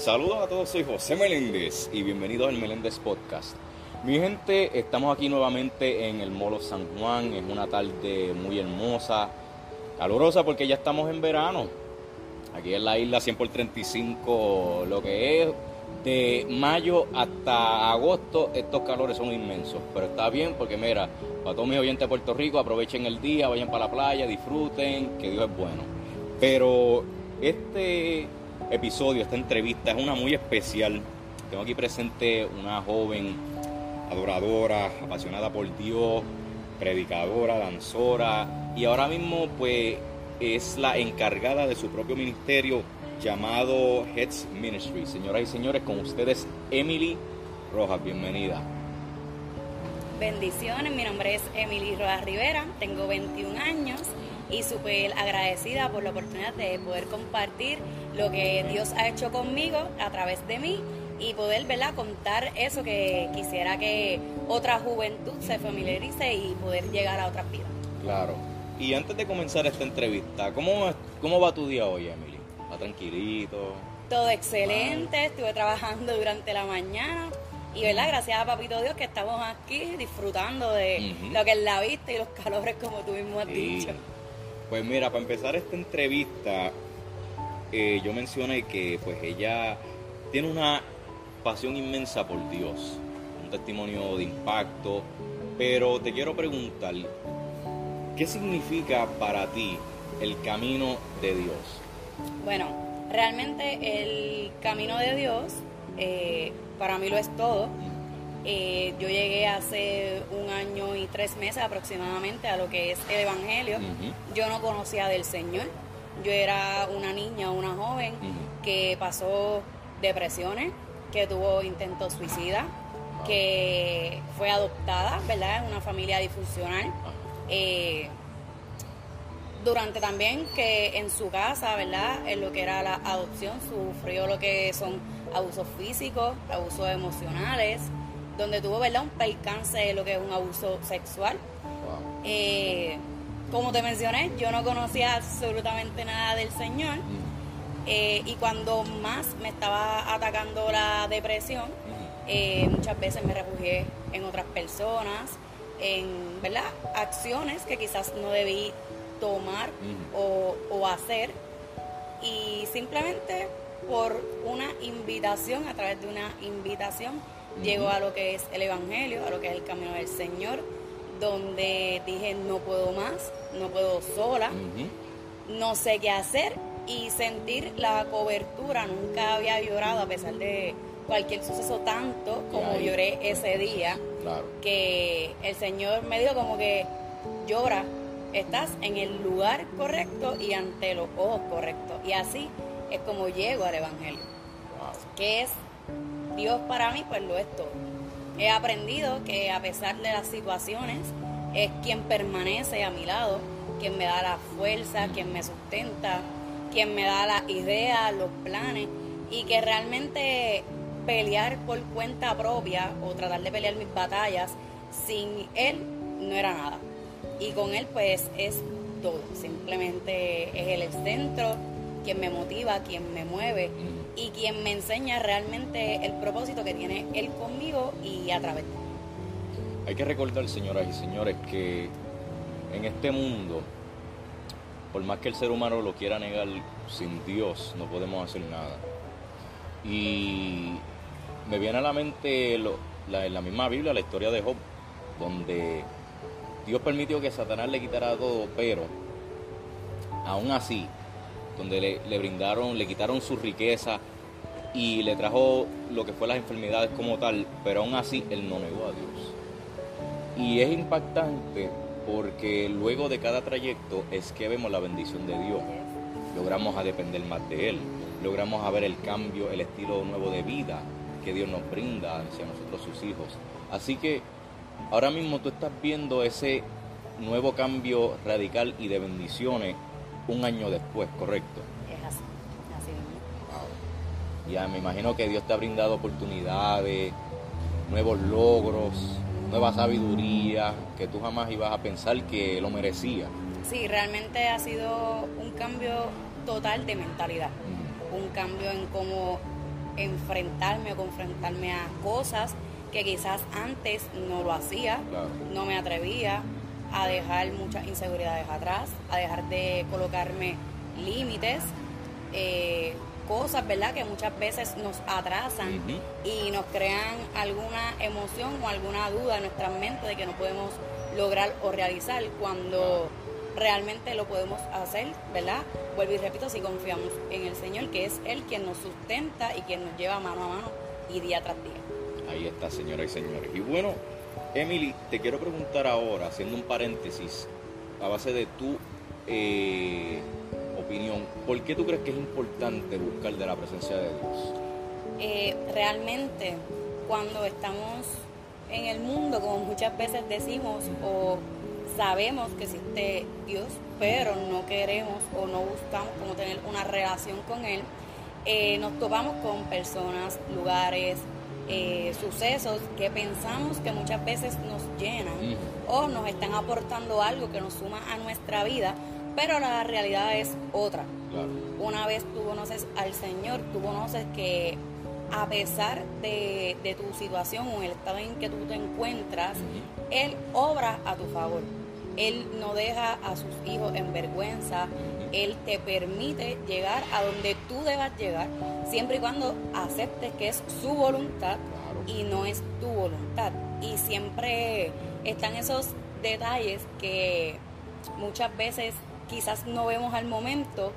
Saludos a todos, soy José Meléndez y bienvenidos al Meléndez Podcast. Mi gente, estamos aquí nuevamente en el Molo San Juan, es una tarde muy hermosa, calurosa porque ya estamos en verano. Aquí en la isla 100 por 35, lo que es de mayo hasta agosto, estos calores son inmensos. Pero está bien porque mira, para todos mis oyentes de Puerto Rico, aprovechen el día, vayan para la playa, disfruten, que Dios es bueno. Pero este episodio, esta entrevista es una muy especial. Tengo aquí presente una joven adoradora, apasionada por Dios, predicadora, danzora y ahora mismo pues es la encargada de su propio ministerio llamado Heads Ministry. Señoras y señores, con ustedes Emily Rojas, bienvenida. Bendiciones, mi nombre es Emily Rojas Rivera, tengo 21 años y súper agradecida por la oportunidad de poder compartir lo que Dios ha hecho conmigo a través de mí y poder ¿verdad? contar eso que quisiera que otra juventud se familiarice y poder llegar a otras vidas. Claro. Y antes de comenzar esta entrevista, ¿cómo, cómo va tu día hoy, Emily? ¿Va tranquilito? Todo excelente, estuve trabajando durante la mañana y verdad, gracias a Papito Dios que estamos aquí disfrutando de lo que es la vista y los calores como tú mismo has dicho. Pues mira, para empezar esta entrevista, eh, yo mencioné que pues ella tiene una pasión inmensa por Dios, un testimonio de impacto, pero te quiero preguntar, ¿qué significa para ti el camino de Dios? Bueno, realmente el camino de Dios eh, para mí lo es todo. Eh, yo llegué hace un año y tres meses aproximadamente a lo que es el Evangelio. Yo no conocía del Señor. Yo era una niña, una joven que pasó depresiones, que tuvo intentos suicida, que fue adoptada, ¿verdad? En una familia disfuncional. Eh, durante también que en su casa, ¿verdad? En lo que era la adopción, sufrió lo que son abusos físicos, abusos emocionales, donde tuvo, ¿verdad? Un percance de lo que es un abuso sexual. Eh, como te mencioné, yo no conocía absolutamente nada del Señor. Eh, y cuando más me estaba atacando la depresión, eh, muchas veces me refugié en otras personas, en ¿verdad? acciones que quizás no debí tomar o, hacer. Y simplemente por una invitación, a través de una invitación, llego a lo que es el Evangelio, a lo que es el camino del Señor, donde dije no puedo más, no puedo sola, no sé qué hacer y sentir la cobertura. Nunca había llorado a pesar de cualquier suceso tanto como lloré ese día, que el Señor me dijo como que llora, estás en el lugar correcto y ante los ojos correctos. Y así es como llego al Evangelio. que es Dios para mí? Pues lo es todo. He aprendido que a pesar de las situaciones, es quien permanece a mi lado, quien me da la fuerza, quien me sustenta, quien me da las ideas, los planes, y que realmente pelear por cuenta propia o tratar de pelear mis batallas sin Él no era nada. Y con Él pues es todo, simplemente es el centro, quien me motiva, quien me mueve y quien me enseña realmente el propósito que tiene Él conmigo y a través de mí. Hay que recordar, señoras y señores, que en este mundo, por más que el ser humano lo quiera negar, sin Dios no podemos hacer nada. Y me viene a la mente la, la misma Biblia la historia de Job, donde Dios permitió que Satanás le quitara todo, pero aún así donde le, brindaron, le quitaron su riqueza y le trajo lo que fue las enfermedades como tal, pero aún así él no negó a Dios. Y es impactante porque luego de cada trayecto es que vemos la bendición de Dios. Logramos a depender más de Él, logramos a ver el cambio, el estilo nuevo de vida que Dios nos brinda hacia nosotros sus hijos. Así que ahora mismo tú estás viendo ese nuevo cambio radical y de bendiciones un año después, ¿correcto? Es así, así Wow. Ya me imagino que Dios te ha brindado oportunidades, nuevos logros, nueva sabiduría, que tú jamás ibas a pensar que lo merecía. Sí, realmente ha sido un cambio total de mentalidad, un cambio en cómo enfrentarme o confrontarme a cosas que quizás antes no lo hacía, no me atrevía a dejar muchas inseguridades atrás, a dejar de colocarme límites, eh, cosas, ¿verdad? Que muchas veces nos atrasan y nos crean alguna emoción o alguna duda en nuestra mente de que no podemos lograr o realizar cuando realmente lo podemos hacer, ¿verdad? Vuelvo y repito, si confiamos en el Señor, que es Él quien nos sustenta y quien nos lleva mano a mano y día tras día. Ahí está, señoras y señores. Y bueno, Emily, te quiero preguntar ahora, haciendo un paréntesis, a base de tu eh, opinión, ¿por qué tú crees que es importante buscar de la presencia de Dios? Eh, realmente, cuando estamos en el mundo, como muchas veces decimos, o sabemos que existe Dios, pero no queremos o no buscamos como tener una relación con Él, eh, nos topamos con personas, lugares, eh, sucesos que pensamos que muchas veces nos llenan o nos están aportando algo que nos suma a nuestra vida, pero la realidad es otra. Una vez tú conoces al Señor, tú conoces que a pesar de, tu situación o el estado en que tú te encuentras, Él obra a tu favor. Él no deja a sus hijos en vergüenza. Él te permite llegar a donde tú debas llegar, siempre y cuando aceptes que es su voluntad y no es tu voluntad. Y siempre están esos detalles que muchas veces quizás no vemos al momento,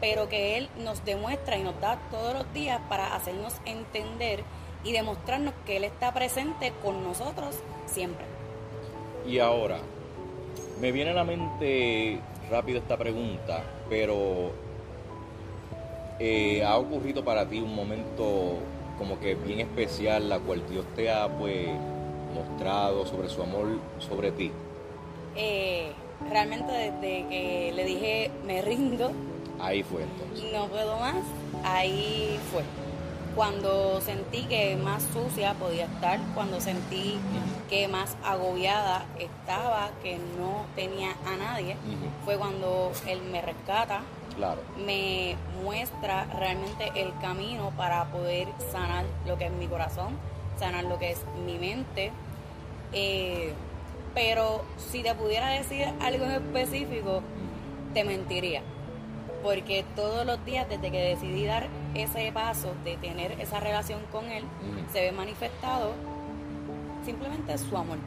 pero que Él nos demuestra y nos da todos los días para hacernos entender y demostrarnos que Él está presente con nosotros siempre. Y ahora, me viene a la mente rápido esta pregunta, pero eh, ¿ha ocurrido para ti un momento como que bien especial, la cual Dios te ha pues mostrado sobre su amor sobre ti? Eh, realmente desde que le dije me rindo. Ahí fue entonces. No puedo más, ahí fue. Cuando sentí que más sucia podía estar, cuando sentí que más agobiada estaba, que no tenía a nadie, fue cuando él me rescata, claro. me muestra realmente el camino para poder sanar lo que es mi corazón, sanar lo que es mi mente. Eh, pero si te pudiera decir algo en específico, te mentiría. Porque todos los días, desde que decidí dar ese paso de tener esa relación con él, se ve manifestado simplemente su amor.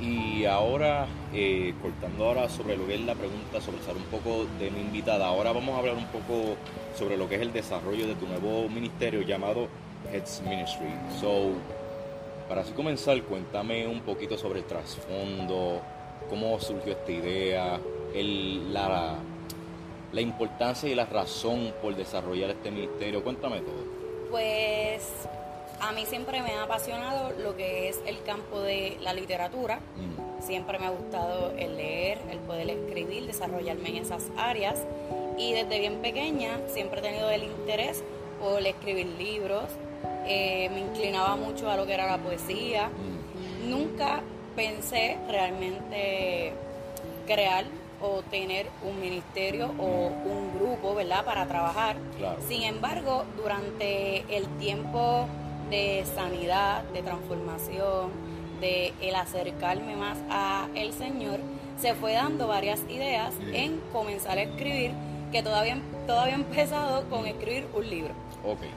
Y ahora, eh, cortando ahora sobre lo que es la pregunta, sobre ser un poco de mi invitada, ahora vamos a hablar un poco sobre lo que es el desarrollo de tu nuevo ministerio llamado Heads Ministry. So, para así comenzar, cuéntame un poquito sobre el trasfondo, cómo surgió esta idea, el, la, la importancia y la razón por desarrollar este ministerio. Cuéntame todo. Pues a mí siempre me ha apasionado lo que es el campo de la literatura. Mm. Siempre me ha gustado el leer, el poder escribir, desarrollarme en esas áreas. Y desde bien pequeña siempre he tenido el interés por escribir libros, eh, me inclinaba mucho a lo que era la poesía. Mm. Nunca pensé realmente crear o tener un ministerio o un grupo, ¿verdad?, para trabajar. Sin embargo, durante el tiempo de sanidad, de transformación, de el acercarme más a el Señor, se fue dando varias ideas en comenzar a escribir, que todavía, todavía he empezado con escribir un libro. Okay.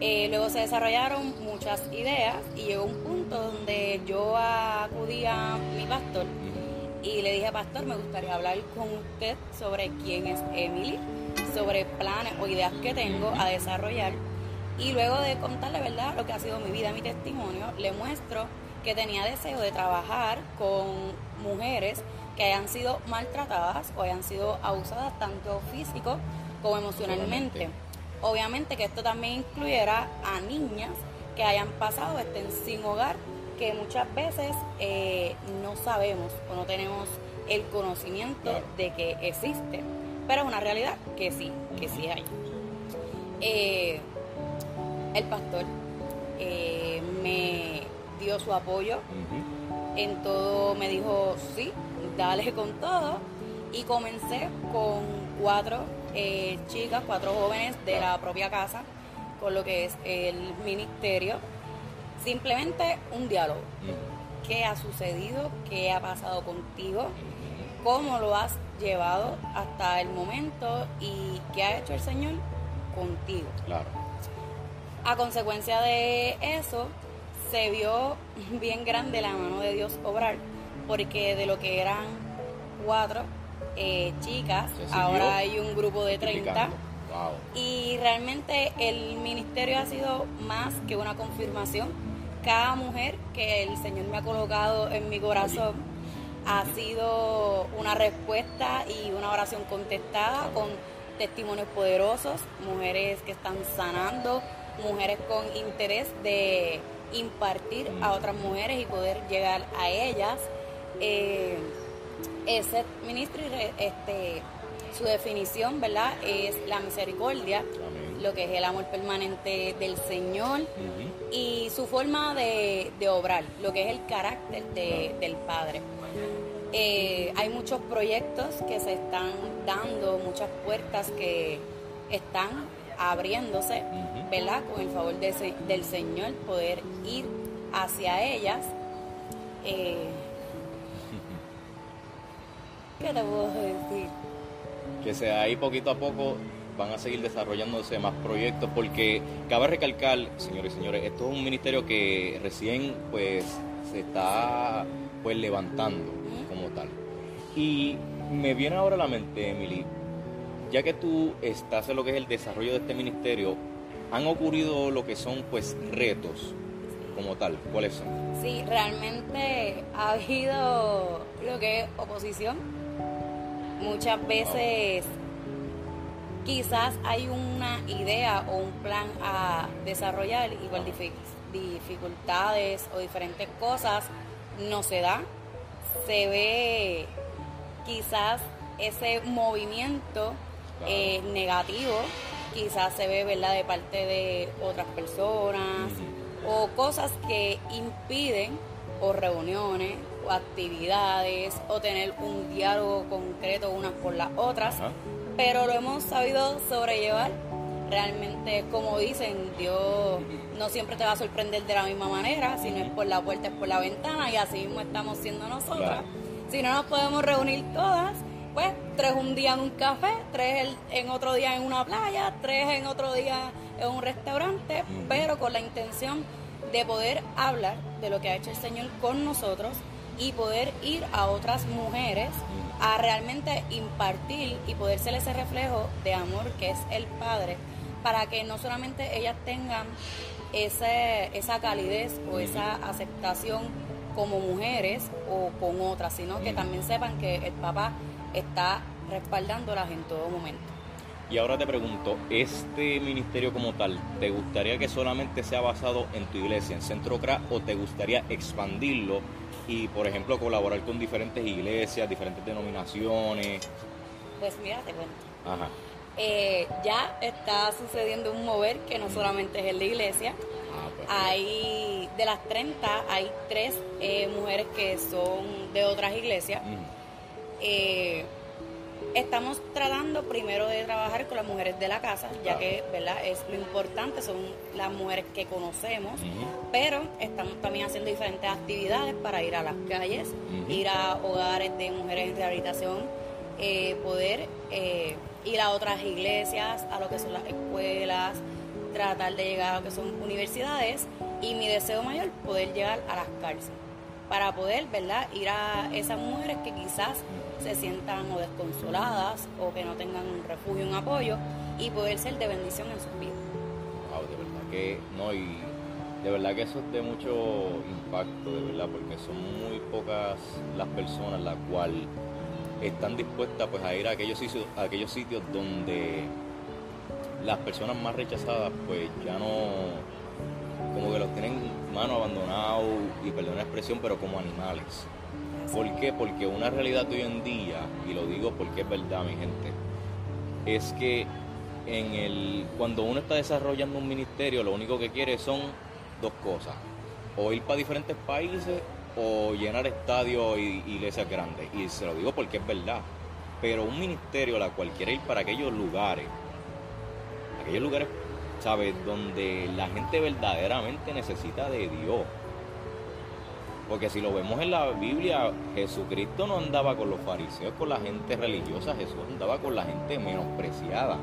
Eh, luego se desarrollaron muchas ideas y llegó un punto donde yo acudí a mi pastor y le dije, pastor, me gustaría hablar con usted sobre quién es Emily, sobre planes o ideas que tengo a desarrollar. Y luego de contarle, ¿verdad?, lo que ha sido mi vida, mi testimonio, le muestro que tenía deseo de trabajar con mujeres que hayan sido maltratadas o hayan sido abusadas tanto físico como emocionalmente. Obviamente que esto también incluyera a niñas que hayan pasado, estén sin hogar, que muchas veces eh, no sabemos o no tenemos el conocimiento de que existe, pero es una realidad que sí, que sí hay. Eh, el pastor eh, me dio su apoyo, en todo me dijo sí, dale con todo, y comencé con cuatro eh, chicas, cuatro jóvenes de la propia casa, con lo que es el ministerio. Simplemente un diálogo. ¿Qué ha sucedido? ¿Qué ha pasado contigo? ¿Cómo lo has llevado hasta el momento? ¿Y qué ha hecho el Señor contigo? Claro. A consecuencia de eso, se vio bien grande la mano de Dios obrar, porque de lo que eran cuatro eh, chicas, ahora hay un grupo de 30. Y realmente el ministerio ha sido más que una confirmación. Cada mujer que el Señor me ha colocado en mi corazón ha sido una respuesta y una oración contestada con testimonios poderosos, mujeres que están sanando, mujeres con interés de impartir a mm. otras mujeres y poder llegar a ellas. Eh, ese ministro, este, su definición, ¿verdad? Es la misericordia, lo que es el amor permanente del Señor y su forma de, obrar, lo que es el carácter del Padre. Eh, hay muchos proyectos que se están dando, muchas puertas que están abriéndose, ¿verdad? Con el favor de, del Señor, poder ir hacia ellas. Eh, ¿Qué te puedo decir? Que sea ahí poquito a poco van a seguir desarrollándose más proyectos porque cabe recalcar, señores y señores, esto es un ministerio que recién pues se está pues levantando como tal. Y me viene ahora a la mente, Emily, ya que tú estás en lo que es el desarrollo de este ministerio, han ocurrido lo que son pues retos como tal. ¿Cuáles son? Sí, realmente ha habido lo que es oposición. Muchas veces quizás hay una idea o un plan a desarrollar, igual dificultades o diferentes cosas no se da. Se ve quizás ese movimiento eh, negativo, quizás se ve ¿verdad? de parte de otras personas o cosas que impiden o reuniones actividades o tener un diálogo concreto unas por las otras, pero lo hemos sabido sobrellevar. Realmente, como dicen, Dios no siempre te va a sorprender de la misma manera, si no es por la puerta, es por la ventana y así mismo estamos siendo nosotras. Si no nos podemos reunir todas, pues tres un día en un café, tres en otro día en una playa, tres en otro día en un restaurante, pero con la intención de poder hablar de lo que ha hecho el Señor con nosotros y poder ir a otras mujeres a realmente impartir y poder ser ese reflejo de amor que es el Padre, para que no solamente ellas tengan ese, esa calidez o esa aceptación como mujeres o con otras, sino que también sepan que el papá está respaldándolas en todo momento. Y ahora te pregunto, ¿este ministerio como tal, te gustaría que solamente sea basado en tu iglesia, en Centro CRA, o te gustaría expandirlo y, por ejemplo, colaborar con diferentes iglesias, diferentes denominaciones? Pues mira, te cuento. Ajá. Eh, ya está sucediendo un mover que no solamente es en la iglesia. Ah, hay, de las 30, hay tres eh, mujeres que son de otras iglesias. Eh, estamos tratando primero de trabajar con las mujeres de la casa, ya que ¿verdad? es lo importante, son las mujeres que conocemos, pero estamos también haciendo diferentes actividades para ir a las calles, ir a hogares de mujeres en rehabilitación, eh, poder eh, ir a otras iglesias, a lo que son las escuelas, tratar de llegar a lo que son universidades y mi deseo mayor, poder llegar a las cárceles para poder, ¿verdad?, ir a esas mujeres que quizás se sientan o desconsoladas o que no tengan un refugio, un apoyo y poder ser de bendición en sus vidas. Wow, de verdad que no, y de verdad que eso es de mucho impacto, de verdad, porque son muy pocas las personas las cuales están dispuestas pues a ir a aquellos sitios, a aquellos sitios donde las personas más rechazadas pues ya no como que los tienen manos abandonados y perdón la expresión, pero como animales. ¿Por qué? Porque una realidad de hoy en día, y lo digo porque es verdad, mi gente, es que en el, cuando uno está desarrollando un ministerio, lo único que quiere son dos cosas. O ir para diferentes países o llenar estadios y iglesias grandes. Y se lo digo porque es verdad. pero un ministerio la cual quiere ir para aquellos lugares, aquellos lugares, ¿sabes? Donde la gente verdaderamente necesita de Dios. Porque si lo vemos en la Biblia, Jesucristo no andaba con los fariseos, con la gente religiosa, Jesús andaba con la gente menospreciada.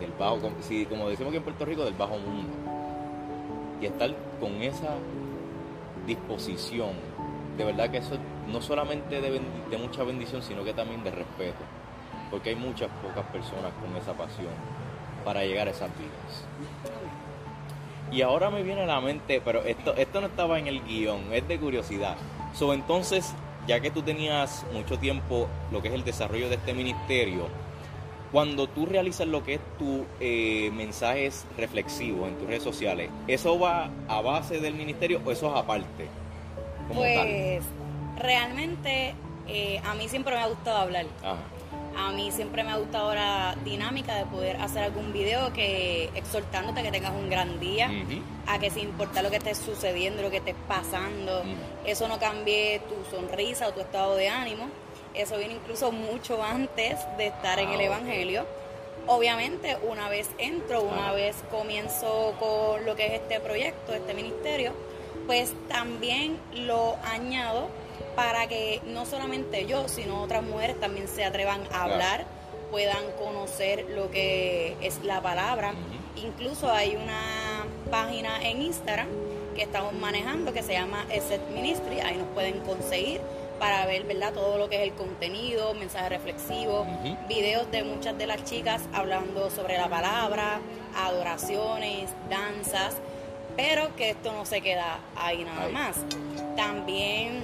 Del bajo, si, como decimos aquí en Puerto Rico, del bajo mundo. Y estar con esa disposición, de verdad que eso no solamente de, de mucha bendición, sino que también de respeto. Porque hay muchas pocas personas con esa pasión para llegar a esas vidas. Y ahora me viene a la mente, pero esto, esto no estaba en el guion, es de curiosidad. So, entonces, ya que tú tenías mucho tiempo lo que es el desarrollo de este ministerio, cuando tú realizas lo que es tu eh, mensajes reflexivos en tus redes sociales, ¿eso va a base del ministerio o eso es aparte? pues realmente eh, a mí siempre me ha gustado hablar. A mí siempre me ha gustado la dinámica de poder hacer algún video que exhortándote a que tengas un gran día, a que sin importar lo que esté sucediendo, lo que esté pasando, eso no cambie tu sonrisa o tu estado de ánimo. Eso viene incluso mucho antes de estar en el Evangelio. Obviamente, una vez entro, una vez comienzo con lo que es este proyecto, este ministerio, pues también lo añado para que no solamente yo, sino otras mujeres también se atrevan a hablar, puedan conocer lo que es la palabra. Incluso hay una página en Instagram que estamos manejando que se llama Eset Ministry, ahí nos pueden conseguir para ver ¿verdad? todo lo que es el contenido, mensajes reflexivos, videos de muchas de las chicas hablando sobre la palabra, adoraciones, danzas, pero que esto no se queda ahí nada más. También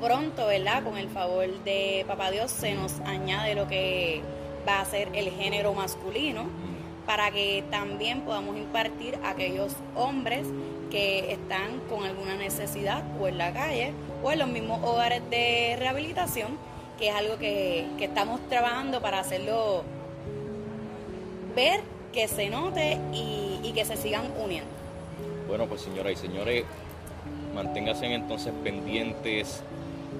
pronto, ¿verdad? Con el favor de Papá Dios se nos añade lo que va a ser el género masculino para que también podamos impartir a aquellos hombres que están con alguna necesidad o en la calle o en los mismos hogares de rehabilitación, que es algo que, estamos trabajando para hacerlo ver, que se note y, y que se sigan uniendo. Bueno, pues señoras y señores, manténganse entonces pendientes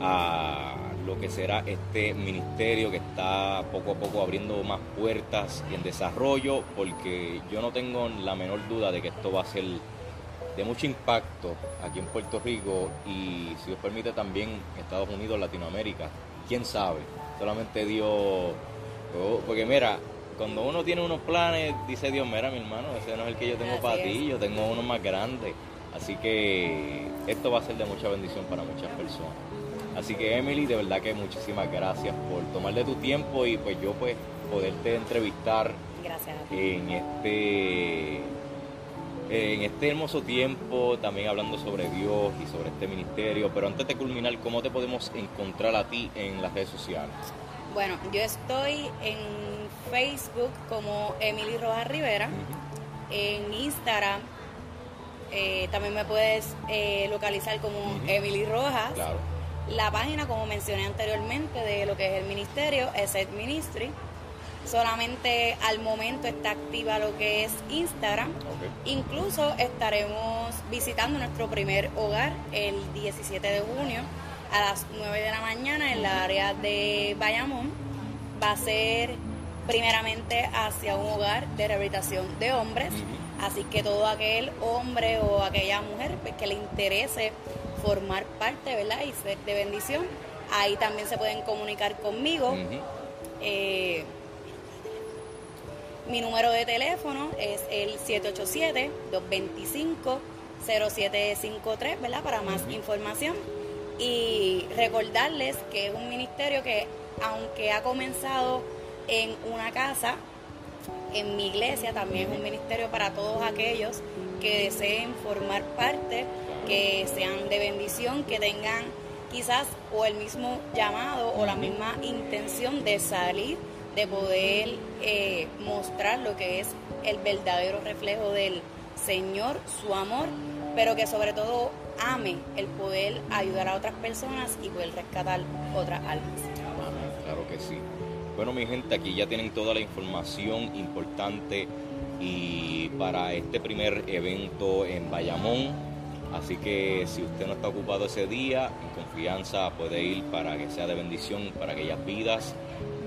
a lo que será este ministerio que está poco a poco abriendo más puertas y en desarrollo, porque yo no tengo la menor duda de que esto va a ser de mucho impacto aquí en Puerto Rico y si os permite también Estados Unidos, Latinoamérica. ¿Quién sabe? Solamente Dios... Oh, porque mira, cuando uno tiene unos planes, dice Dios, mira mi hermano, ese no es el que yo tengo para ti, yo tengo uno más grande. Así que esto va a ser de mucha bendición para muchas personas. Así que Emily, de verdad que muchísimas gracias por tomarle tu tiempo y pues yo pues poderte entrevistar en este en este hermoso tiempo, también hablando sobre Dios y sobre este ministerio. Pero antes de culminar, ¿cómo te podemos encontrar a ti en las redes sociales? Bueno, yo estoy en Facebook como Emily Rojas Rivera, en Instagram eh, también me puedes eh, localizar como Emily Rojas. Claro la página, como mencioné anteriormente, de lo que es el ministerio, es Ed Ministry. Solamente al momento está activa lo que es Instagram. Incluso estaremos visitando nuestro primer hogar el 17 de junio a las 9 de la mañana en la área de Bayamón. Va a ser primeramente hacia un hogar de rehabilitación de hombres. Así que todo aquel hombre o aquella mujer pues, que le interese formar parte, ¿verdad? Y ser de bendición. Ahí también se pueden comunicar conmigo. Eh, mi número de teléfono es el 787-225-0753, ¿verdad? Para más información. Y recordarles que es un ministerio que, aunque ha comenzado en una casa, en mi iglesia también es un ministerio para todos aquellos que deseen formar parte que sean de bendición, que tengan quizás o el mismo llamado o la misma intención de salir, de poder eh, mostrar lo que es el verdadero reflejo del Señor, su amor, pero que sobre todo ame el poder ayudar a otras personas y poder rescatar otras almas. Claro que sí. Bueno, mi gente, aquí ya tienen toda la información importante y para este primer evento en Bayamón, Así que si usted no está ocupado ese día, en confianza puede ir para que sea de bendición para aquellas vidas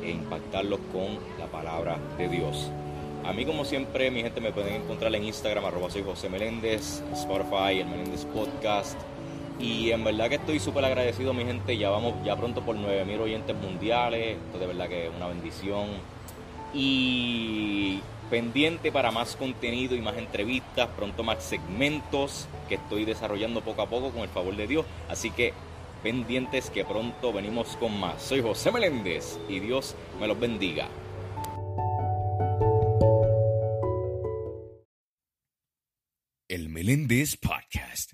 e impactarlos con la palabra de Dios. A mí, como siempre, mi gente me pueden encontrar en Instagram, arroba soy José Meléndez, Spotify, el Meléndez Podcast. Y en verdad que estoy súper agradecido, mi gente. Ya vamos ya pronto por 9000 oyentes mundiales. Esto de verdad que es una bendición. Y pendiente para más contenido y más entrevistas, pronto más segmentos que estoy desarrollando poco a poco con el favor de Dios. Así que pendientes que pronto venimos con más. Soy José Meléndez y Dios me los bendiga. El Meléndez Podcast,